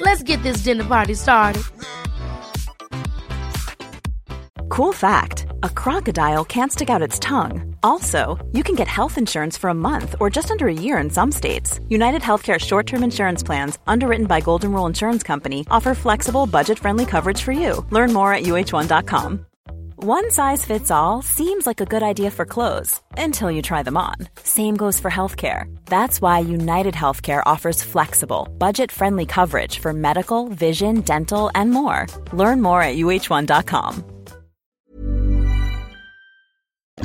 Let's get this dinner party started. Cool fact a crocodile can't stick out its tongue. Also, you can get health insurance for a month or just under a year in some states. United Healthcare short term insurance plans, underwritten by Golden Rule Insurance Company, offer flexible, budget friendly coverage for you. Learn more at uh1.com. One size fits all seems like a good idea for clothes until you try them on. Same goes for healthcare. That's why United Healthcare offers flexible, budget friendly coverage for medical, vision, dental, and more. Learn more at uh1.com.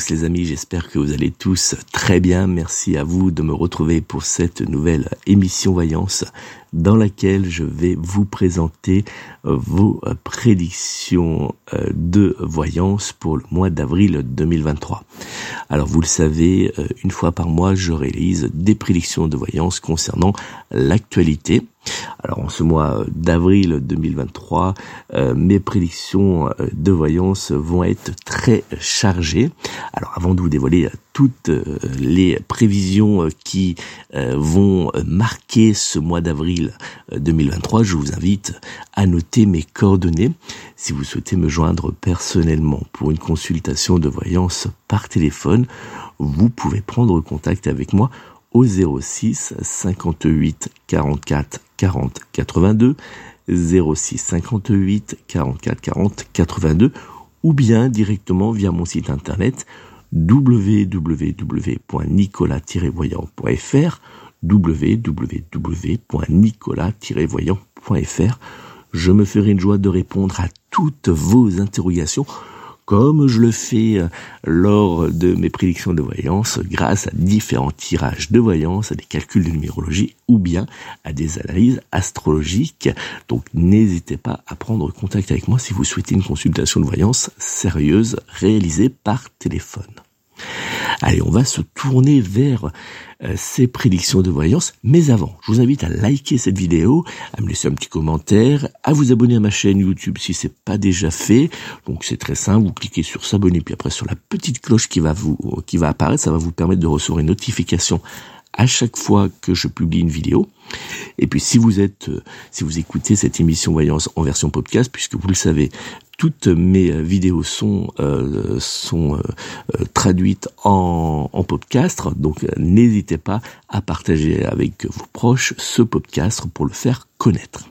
les amis, j'espère que vous allez tous très bien. Merci à vous de me retrouver pour cette nouvelle émission Voyance dans laquelle je vais vous présenter euh, vos euh, prédictions euh, de voyance pour le mois d'avril 2023. Alors vous le savez, une fois par mois, je réalise des prédictions de voyance concernant l'actualité. Alors en ce mois d'avril 2023, mes prédictions de voyance vont être très chargées. Alors avant de vous dévoiler toutes les prévisions qui vont marquer ce mois d'avril 2023, je vous invite à noter mes coordonnées si vous souhaitez me joindre personnellement pour une consultation de voyance par téléphone. Vous pouvez prendre contact avec moi au 06 58 44 40 82 06 58 44 40 82 ou bien directement via mon site internet www.nicolas-voyant.fr www.nicolas-voyant.fr. Je me ferai une joie de répondre à toutes vos interrogations comme je le fais euh, lors de mes prédictions de voyance grâce à différents tirages de voyance, à des calculs de numérologie ou bien à des analyses astrologiques. Donc n'hésitez pas à prendre contact avec moi si vous souhaitez une consultation de voyance sérieuse réalisée par téléphone. Allez, on va se tourner vers euh, ces prédictions de voyance. Mais avant, je vous invite à liker cette vidéo, à me laisser un petit commentaire, à vous abonner à ma chaîne YouTube si c'est pas déjà fait. Donc c'est très simple, vous cliquez sur s'abonner puis après sur la petite cloche qui va vous qui va apparaître, ça va vous permettre de recevoir une notification à chaque fois que je publie une vidéo. Et puis si vous êtes, euh, si vous écoutez cette émission Voyance en version podcast, puisque vous le savez, toutes mes euh, vidéos sont euh, sont traduites en podcast, donc n'hésitez pas à partager avec vos proches ce podcast pour le faire connaître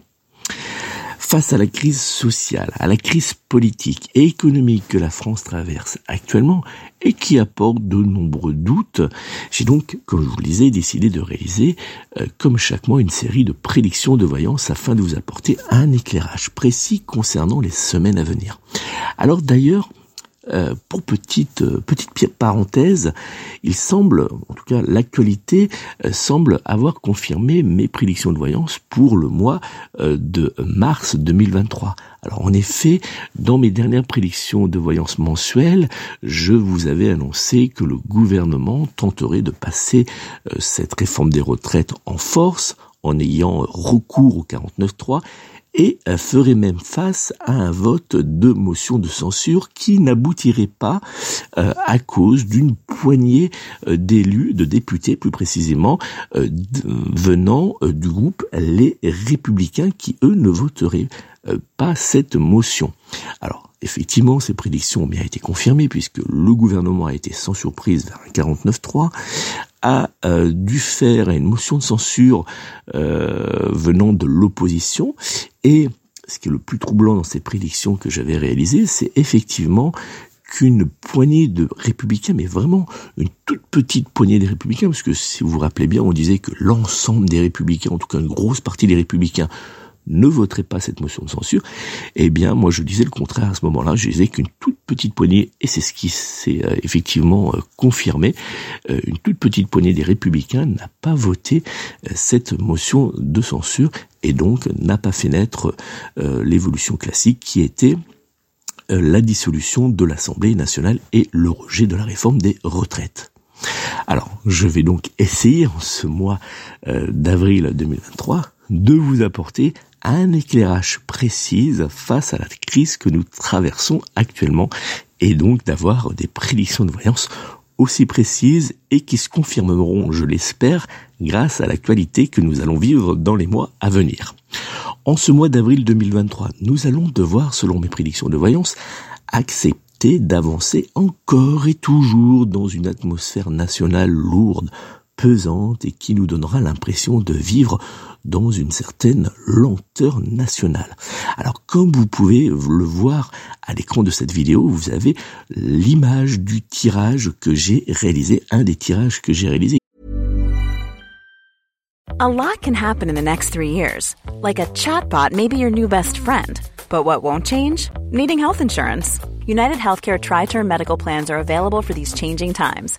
face à la crise sociale, à la crise politique et économique que la France traverse actuellement et qui apporte de nombreux doutes, j'ai donc, comme je vous le disais, décidé de réaliser, euh, comme chaque mois, une série de prédictions de voyance afin de vous apporter un éclairage précis concernant les semaines à venir. Alors d'ailleurs, euh, pour petite euh, petite parenthèse, il semble, en tout cas l'actualité euh, semble avoir confirmé mes prédictions de voyance pour le mois de mars 2023. Alors en effet, dans mes dernières prédictions de voyance mensuelle, je vous avais annoncé que le gouvernement tenterait de passer cette réforme des retraites en force en ayant recours au 49.3 et euh, ferait même face à un vote de motion de censure qui n'aboutirait pas euh, à cause d'une poignée euh, d'élus, de députés plus précisément, venant du groupe Les Républicains qui, eux, ne voteraient pas cette motion. Alors, effectivement, ces prédictions ont bien été confirmées puisque le gouvernement a été sans surprise vers un 49-3, a euh, dû faire une motion de censure euh, venant de l'opposition. Et ce qui est le plus troublant dans ces prédictions que j'avais réalisées, c'est effectivement qu'une poignée de républicains, mais vraiment une toute petite poignée des républicains, parce que si vous vous rappelez bien, on disait que l'ensemble des républicains, en tout cas une grosse partie des républicains, ne voterait pas cette motion de censure, eh bien, moi, je disais le contraire à ce moment-là. Je disais qu'une toute petite poignée, et c'est ce qui s'est euh, effectivement euh, confirmé, euh, une toute petite poignée des républicains n'a pas voté cette motion de censure et donc n'a pas fait naître l'évolution classique qui était la dissolution de l'Assemblée nationale et le rejet de la réforme des retraites. Alors, je vais donc essayer en ce mois d'avril 2023 de vous apporter un éclairage précis face à la crise que nous traversons actuellement et donc d'avoir des prédictions de voyance aussi précises et qui se confirmeront, je l'espère, grâce à l'actualité que nous allons vivre dans les mois à venir. En ce mois d'avril 2023, nous allons devoir, selon mes prédictions de voyance, accepter d'avancer encore et toujours dans une atmosphère nationale lourde, pesante et qui nous donnera l'impression de vivre dans une certaine lenteur nationale. Alors comme vous pouvez le voir à l'écran de cette vidéo, vous avez l'image du tirage que j'ai réalisé, un des tirages que j'ai réalisé. A lot can happen in the next three years. Like a chatbot may be your new best friend. But what won't change? Needing health insurance. United Healthcare Tri-Term Medical Plans are available for these changing times.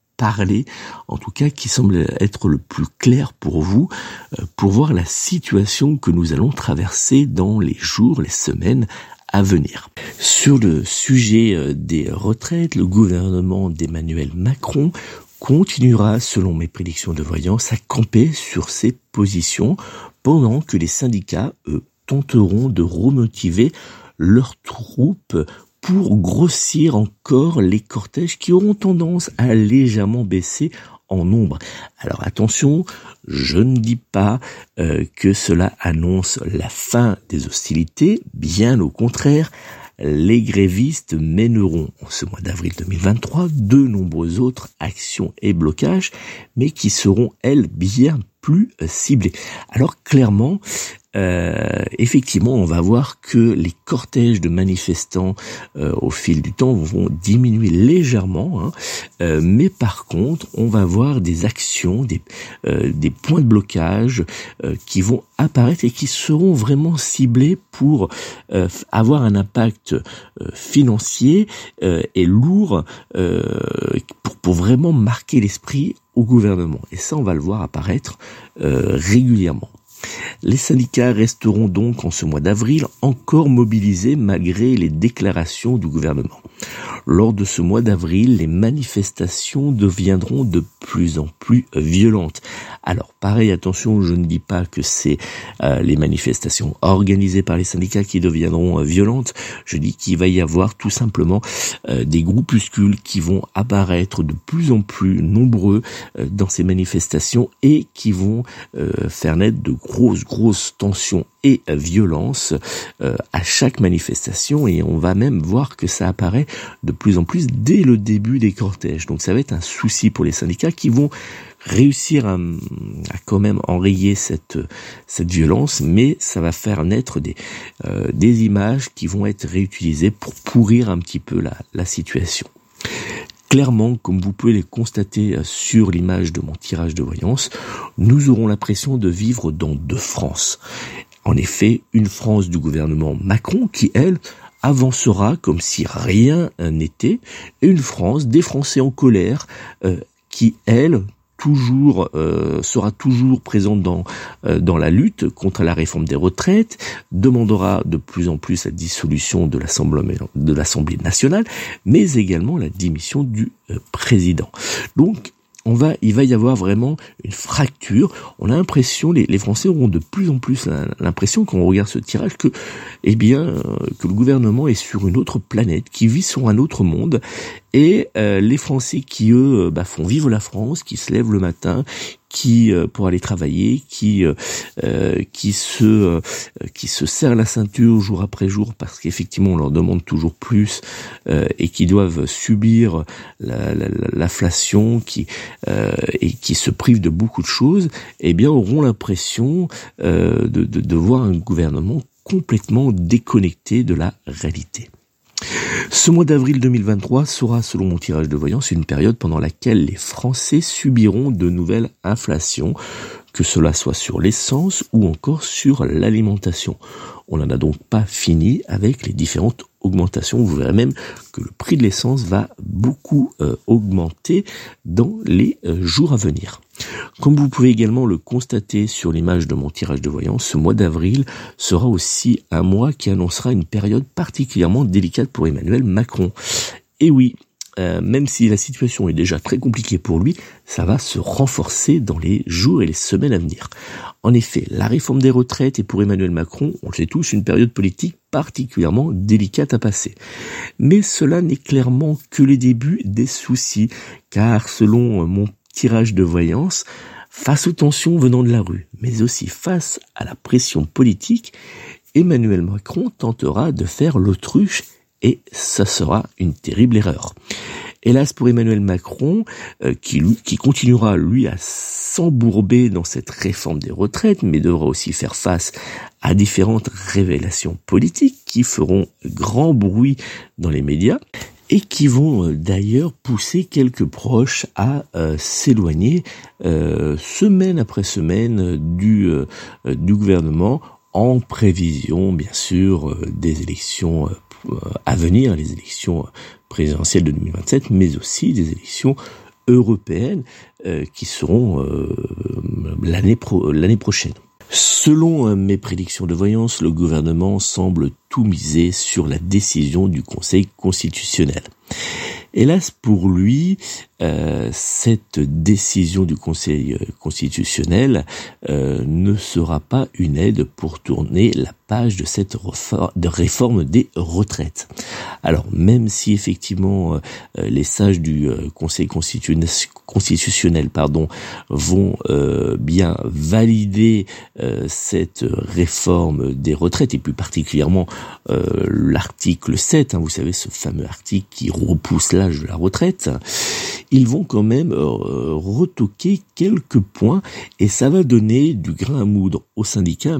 parler, en tout cas qui semble être le plus clair pour vous, euh, pour voir la situation que nous allons traverser dans les jours, les semaines à venir. Sur le sujet euh, des retraites, le gouvernement d'Emmanuel Macron continuera, selon mes prédictions de voyance, à camper sur ses positions pendant que les syndicats, eux, tenteront de remotiver leurs troupes pour grossir encore les cortèges qui auront tendance à légèrement baisser en nombre. Alors attention, je ne dis pas euh, que cela annonce la fin des hostilités, bien au contraire, les grévistes mèneront en ce mois d'avril 2023 de nombreuses autres actions et blocages, mais qui seront, elles, bien plus ciblées. Alors clairement, euh, effectivement, on va voir que les cortèges de manifestants euh, au fil du temps vont diminuer légèrement, hein. euh, mais par contre, on va voir des actions, des, points de blocage qui vont apparaître et qui seront vraiment ciblés pour avoir un impact financier et lourd pour, pour vraiment marquer l'esprit au gouvernement. Et ça, on va le voir apparaître régulièrement. Les syndicats resteront donc en ce mois d'avril encore mobilisés malgré les déclarations du gouvernement. Lors de ce mois d'avril, les manifestations deviendront de plus en plus violentes. Alors, pareil, attention, je ne dis pas que c'est euh, les manifestations organisées par les syndicats qui deviendront euh, violentes. Je dis qu'il va y avoir tout simplement euh, des groupuscules qui vont apparaître de plus en plus nombreux dans ces manifestations et qui vont faire naître de grosses, grosses tensions et violences à chaque manifestation et on va même voir que ça apparaît de plus en plus dès le début des cortèges. Donc ça va être un souci pour les syndicats qui vont réussir à, quand même enrayer cette cette violence, mais ça va faire naître des euh, des images qui vont être réutilisées pour pourrir un petit peu la, la situation. Clairement, comme vous pouvez les constater euh, sur l'image de mon tirage de voyance, nous aurons l'impression de vivre dans deux France. En effet, une France du gouvernement Macron qui, elle, avancera comme si rien n'était, et une France des Français en colère euh, qui, elle, toujours euh, sera toujours présente dans euh, dans la lutte contre la réforme des retraites, demandera de plus en plus la dissolution de l'Assemblée nationale, mais également la démission du euh, président. Donc on va, il va y avoir vraiment une fracture. On a l'impression, les, les, Français auront de plus en plus l'impression, quand on regarde ce tirage, que, eh bien, euh, que le gouvernement est sur une autre planète, qui vit sur un autre monde, et euh, les Français qui eux bah, font vivre la France, qui se lèvent le matin, qui euh, pour aller travailler, qui euh, qui se qui se serrent la ceinture jour après jour parce qu'effectivement on leur demande toujours plus et qui doivent subir l'inflation, la, qui et qui se privent de beaucoup de choses, eh bien auront l'impression de, de voir un gouvernement complètement déconnecté de la réalité. Ce mois d'avril 2023 sera, selon mon tirage de voyance, une période pendant laquelle les Français subiront de nouvelles inflations, que cela soit sur l'essence ou encore sur l'alimentation. On n'en a donc pas fini avec les différentes augmentations. Vous verrez même que le prix de l'essence va beaucoup euh, augmenter dans les euh, jours à venir. Comme vous pouvez également le constater sur l'image de mon tirage de voyance, ce mois d'avril sera aussi un mois qui annoncera une période particulièrement délicate pour Emmanuel Macron. Et oui, euh, même si la situation est déjà très compliquée pour lui, ça va se renforcer dans les jours et les semaines à venir. En effet, la réforme des retraites est pour Emmanuel Macron, on le sait tous, une période politique particulièrement délicate à passer. Mais cela n'est clairement que les débuts des soucis, car selon mon tirage de voyance, face aux tensions venant de la rue, mais aussi face à la pression politique, Emmanuel Macron tentera de faire l'autruche et ça sera une terrible erreur. Hélas pour Emmanuel Macron, euh, qui, qui continuera lui à s'embourber dans cette réforme des retraites, mais devra aussi faire face à différentes révélations politiques qui feront grand bruit dans les médias et qui vont euh, d'ailleurs pousser quelques proches à euh, s'éloigner euh, semaine après semaine du, du gouvernement en prévision bien sûr des élections à venir, les élections présidentielles de 2027, mais aussi des élections européennes qui seront l'année l'année prochaine. Selon euh, mes prédictions de voyance, le gouvernement semble tout miser sur la décision du Conseil constitutionnel. Hélas pour lui, euh, cette décision du Conseil euh, constitutionnel euh, ne sera pas une aide pour tourner la page de cette de réforme des retraites. Alors même si effectivement les sages du Conseil constitutionnel, pardon, vont bien valider cette réforme des retraites et plus particulièrement l'article 7, hein, vous savez ce fameux article qui repousse l'âge de la retraite, ils vont quand même euh, retoquer quelques points et ça va donner du grain à moudre aux syndicats.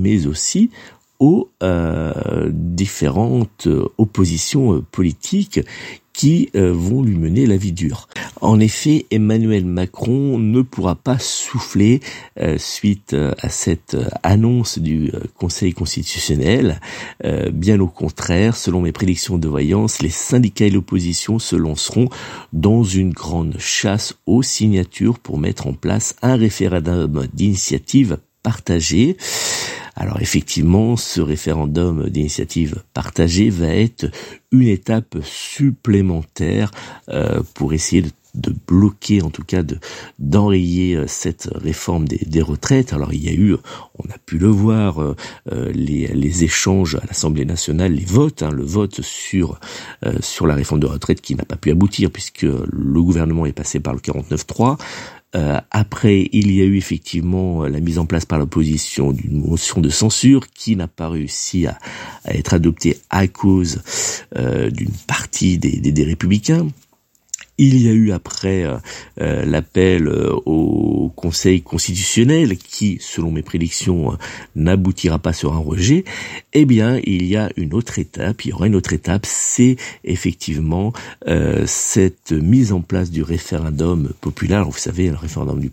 Mais aussi aux euh, différentes oppositions euh, politiques qui euh, vont lui mener la vie dure. En effet, Emmanuel Macron ne pourra pas souffler euh, suite euh, à cette annonce du Conseil constitutionnel. bien au contraire, selon mes prédictions de voyance, les syndicats et l'opposition se lanceront dans une grande chasse aux signatures pour mettre en place un référendum d'initiative partagée. Alors effectivement, ce référendum d'initiative partagée va être une étape supplémentaire euh, pour essayer de bloquer, en tout cas de d'enrayer euh, cette réforme des, retraites. Alors il y a eu, on a pu le voir, euh, les, les échanges à l'Assemblée nationale, les votes, hein, le vote sur sur la réforme de retraite qui n'a pas pu aboutir puisque le gouvernement est passé par le 49-3. Euh, après, il y a eu effectivement la mise en place par l'opposition d'une motion de censure qui n'a pas réussi à, à, être adoptée à cause euh, d'une partie des, des, des républicains. Il y a eu après euh, euh l'appel euh, au Conseil constitutionnel qui, selon mes prédictions, euh, n'aboutira pas sur un rejet. Eh bien, il y a une autre étape, il y aura une autre étape, c'est effectivement cette mise en place du référendum populaire. vous savez, le référendum du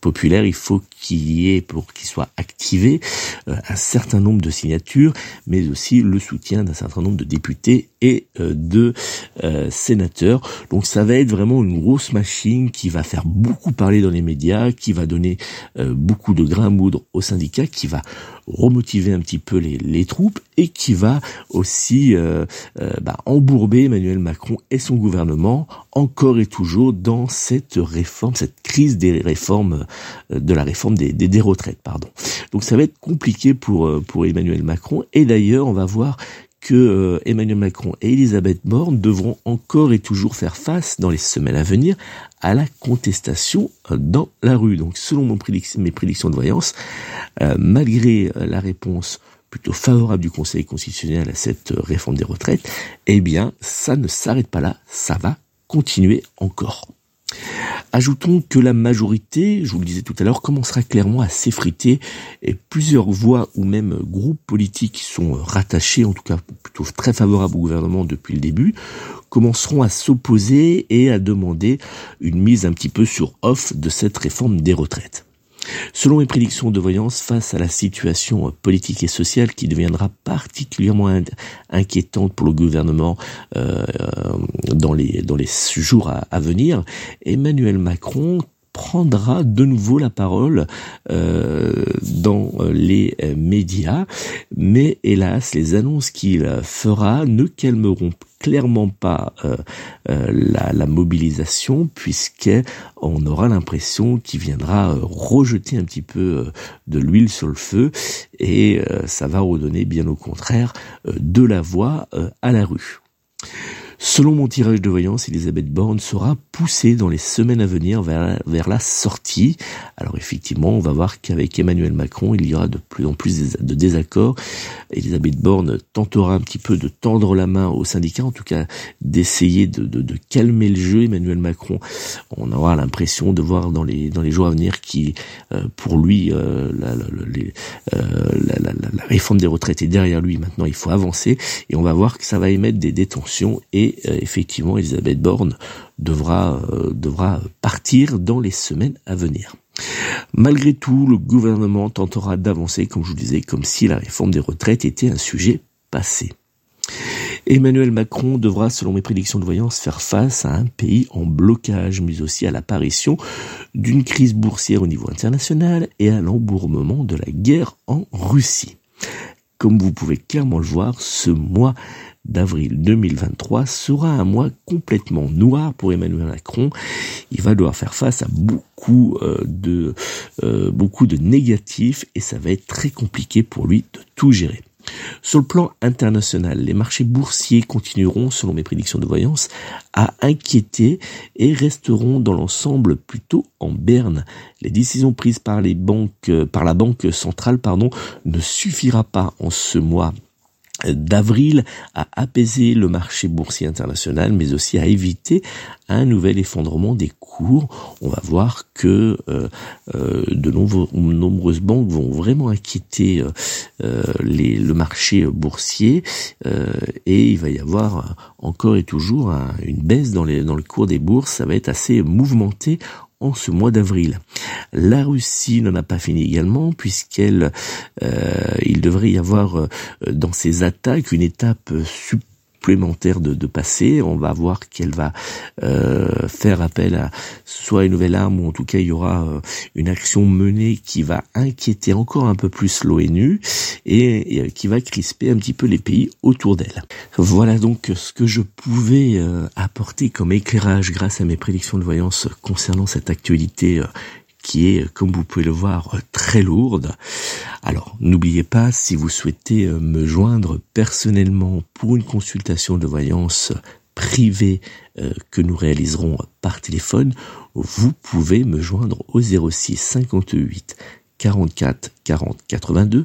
populaire, il faut qu'il y ait, pour qu'il soit activé, un certain nombre de signatures, mais aussi le soutien d'un certain nombre de députés et de sénateurs. Donc ça va être vraiment une grosse machine qui va faire beaucoup parler dans les médias, qui va donner euh, beaucoup de grains à moudre aux syndicats, qui va remotiver un petit peu les, les troupes et qui va aussi euh, euh, bah, embourber Emmanuel Macron et son gouvernement encore et toujours dans cette réforme, cette crise des réformes, de la réforme des, des, des retraites, pardon. Donc ça va être compliqué pour pour Emmanuel Macron et d'ailleurs on va voir que euh, Emmanuel Macron et Elisabeth Borne devront encore et toujours faire face dans les semaines à venir à la contestation euh, dans la rue. Donc selon mes prédictions de voyance, euh, malgré la réponse plutôt favorable du Conseil constitutionnel à cette réforme des retraites, eh bien ça ne s'arrête pas là, ça va continuer encore. Ajoutons que la majorité, je vous le disais tout à l'heure, commencera clairement à s'effriter et plusieurs voix ou même groupes politiques qui sont rattachés, en tout cas plutôt très favorables au gouvernement depuis le début, commenceront à s'opposer et à demander une mise un petit peu sur off de cette réforme des retraites. Selon mes prédictions de voyance, face à la situation politique et sociale qui deviendra particulièrement inquiétante pour le gouvernement euh, dans, les, jours à venir, Emmanuel Macron prendra de nouveau la parole euh, dans les médias, mais hélas, les annonces qu'il fera ne calmeront clairement pas euh, euh, la, mobilisation puisque on aura l'impression qu'il viendra euh, rejeter un petit peu euh, de l'huile sur le feu et ça va redonner bien au contraire de la voix à la rue. Selon mon tirage de voyance, Elisabeth Borne sera poussée dans les semaines à venir vers, vers la sortie. Alors effectivement, on va voir qu'avec Emmanuel Macron, il y aura de plus en plus de désaccords. Elisabeth Borne tentera un petit peu de tendre la main aux syndicats, en tout cas d'essayer de, de, calmer le jeu. Emmanuel Macron, on aura l'impression de voir dans les, dans les jours à venir qui, euh, pour lui, euh, la, la, euh, la, la, réforme des retraites est derrière lui. Maintenant, il faut avancer et on va voir que ça va émettre des détentions et et euh, effectivement Elisabeth Borne devra, euh, devra partir dans les semaines à venir. Malgré tout, le gouvernement tentera d'avancer, comme je vous disais, comme si la réforme des retraites était un sujet passé. Emmanuel Macron devra, selon mes prédictions de voyance, faire face à un pays en blocage, mais aussi à l'apparition d'une crise boursière au niveau international et à l'embournement de la guerre en Russie. Comme vous pouvez clairement le voir, ce mois d'avril 2023 sera un mois complètement noir pour Emmanuel Macron. Il va devoir faire face à beaucoup euh, de euh, beaucoup de négatifs et ça va être très compliqué pour lui de tout gérer. Sur le plan international, les marchés boursiers continueront, selon mes prédictions de voyance, à inquiéter et resteront dans l'ensemble plutôt en berne. Les décisions prises par les banques, par la banque centrale, pardon, ne suffira pas en ce mois d'avril à apaiser le marché boursier international, mais aussi à éviter un nouvel effondrement des cours. On va voir que euh, euh, de nombreuses banques vont vraiment inquiéter euh, les, le marché boursier et il va y avoir encore et toujours une baisse dans, les, dans le cours des bourses. Ça va être assez mouvementé en ce mois d'avril. La Russie n'en a pas fini également puisqu'elle, euh, il devrait y avoir euh, dans ces attaques une étape supplémentaire de, de passer. On va voir qu'elle va euh, faire appel à soit une nouvelle arme ou en tout cas il y aura euh, une action menée qui va inquiéter encore un peu plus l'ONU et, et, qui va crisper un petit peu les pays autour d'elle. Voilà donc ce que je pouvais apporter comme éclairage grâce à mes prédictions de voyance concernant cette actualité qui est, comme vous pouvez le voir, très lourde. Alors, n'oubliez pas, si vous souhaitez euh, me joindre personnellement pour une consultation de voyance privée euh, que nous réaliserons par téléphone, vous pouvez me joindre au 06 58 44 40 82,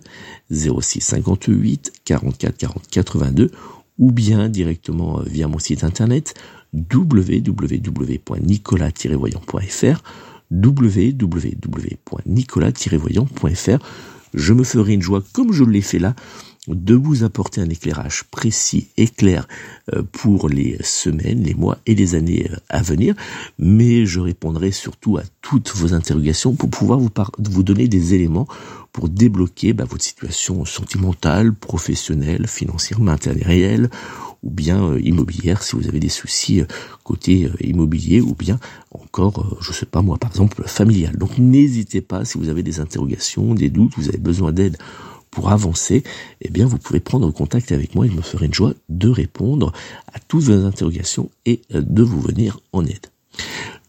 06 58 44 40 82, ou bien directement euh, via mon site internet www.nicolas-voyant.fr www.nicolas-voyant.fr. Je me ferai une joie, comme je l'ai fait là, de vous apporter un éclairage précis et clair euh, pour les semaines, les mois et les années euh, à venir, mais je répondrai surtout à toutes vos interrogations pour pouvoir vous, donner des éléments pour débloquer bah, votre situation sentimentale, professionnelle, financière, matérielle ou bien euh, immobilière si vous avez des soucis côté immobilier ou bien encore, je sais pas moi, par exemple, familial. Donc n'hésitez pas si vous avez des interrogations, des doutes, vous avez besoin d'aide pour avancer, eh bien vous pouvez prendre contact avec moi, il me ferait une joie de répondre à toutes vos interrogations et de vous venir en aide.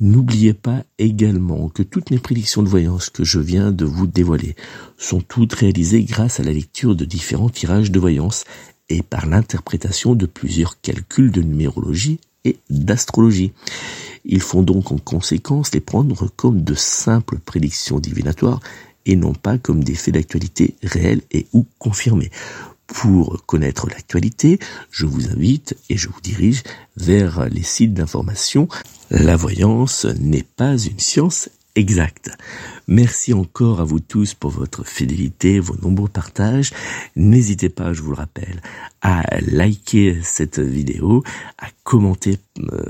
N'oubliez pas également que toutes mes prédictions de voyance que je viens de vous dévoiler sont toutes réalisées grâce à la lecture de différents tirages de voyance et par l'interprétation de plusieurs calculs de numérologie et d'astrologie. Il faut donc en conséquence les prendre comme de simples prédictions divinatoires et non pas comme des faits d'actualité réels et ou confirmés. Pour connaître l'actualité, je vous invite et je vous dirige vers les sites d'information. La voyance n'est pas une science exact. Merci encore à vous tous pour votre fidélité, vos nombreux partages. N'hésitez pas, je vous le rappelle, à liker cette vidéo, à commenter euh,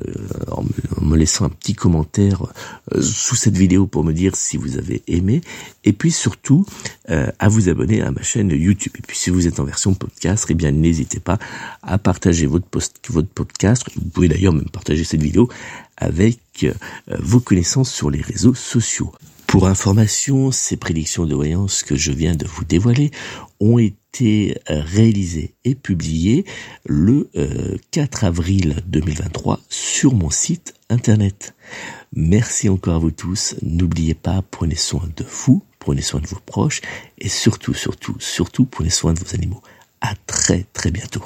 en, me, laissant un petit commentaire euh, sous cette vidéo pour me dire si vous avez aimé, et puis surtout euh, à vous abonner à ma chaîne YouTube. Et puis si vous êtes en version podcast, eh bien n'hésitez pas à partager votre, votre podcast. Vous pouvez d'ailleurs même partager cette vidéo avec vos connaissances sur les réseaux sociaux. Pour information, ces prédictions de voyance que je viens de vous dévoiler ont été euh, réalisées et publiées le 4 euh, avril 2023 sur mon site internet. Merci encore à vous tous. N'oubliez pas, prenez soin de vous, prenez soin de vos proches et surtout, surtout, surtout, prenez soin de vos animaux. À très très bientôt.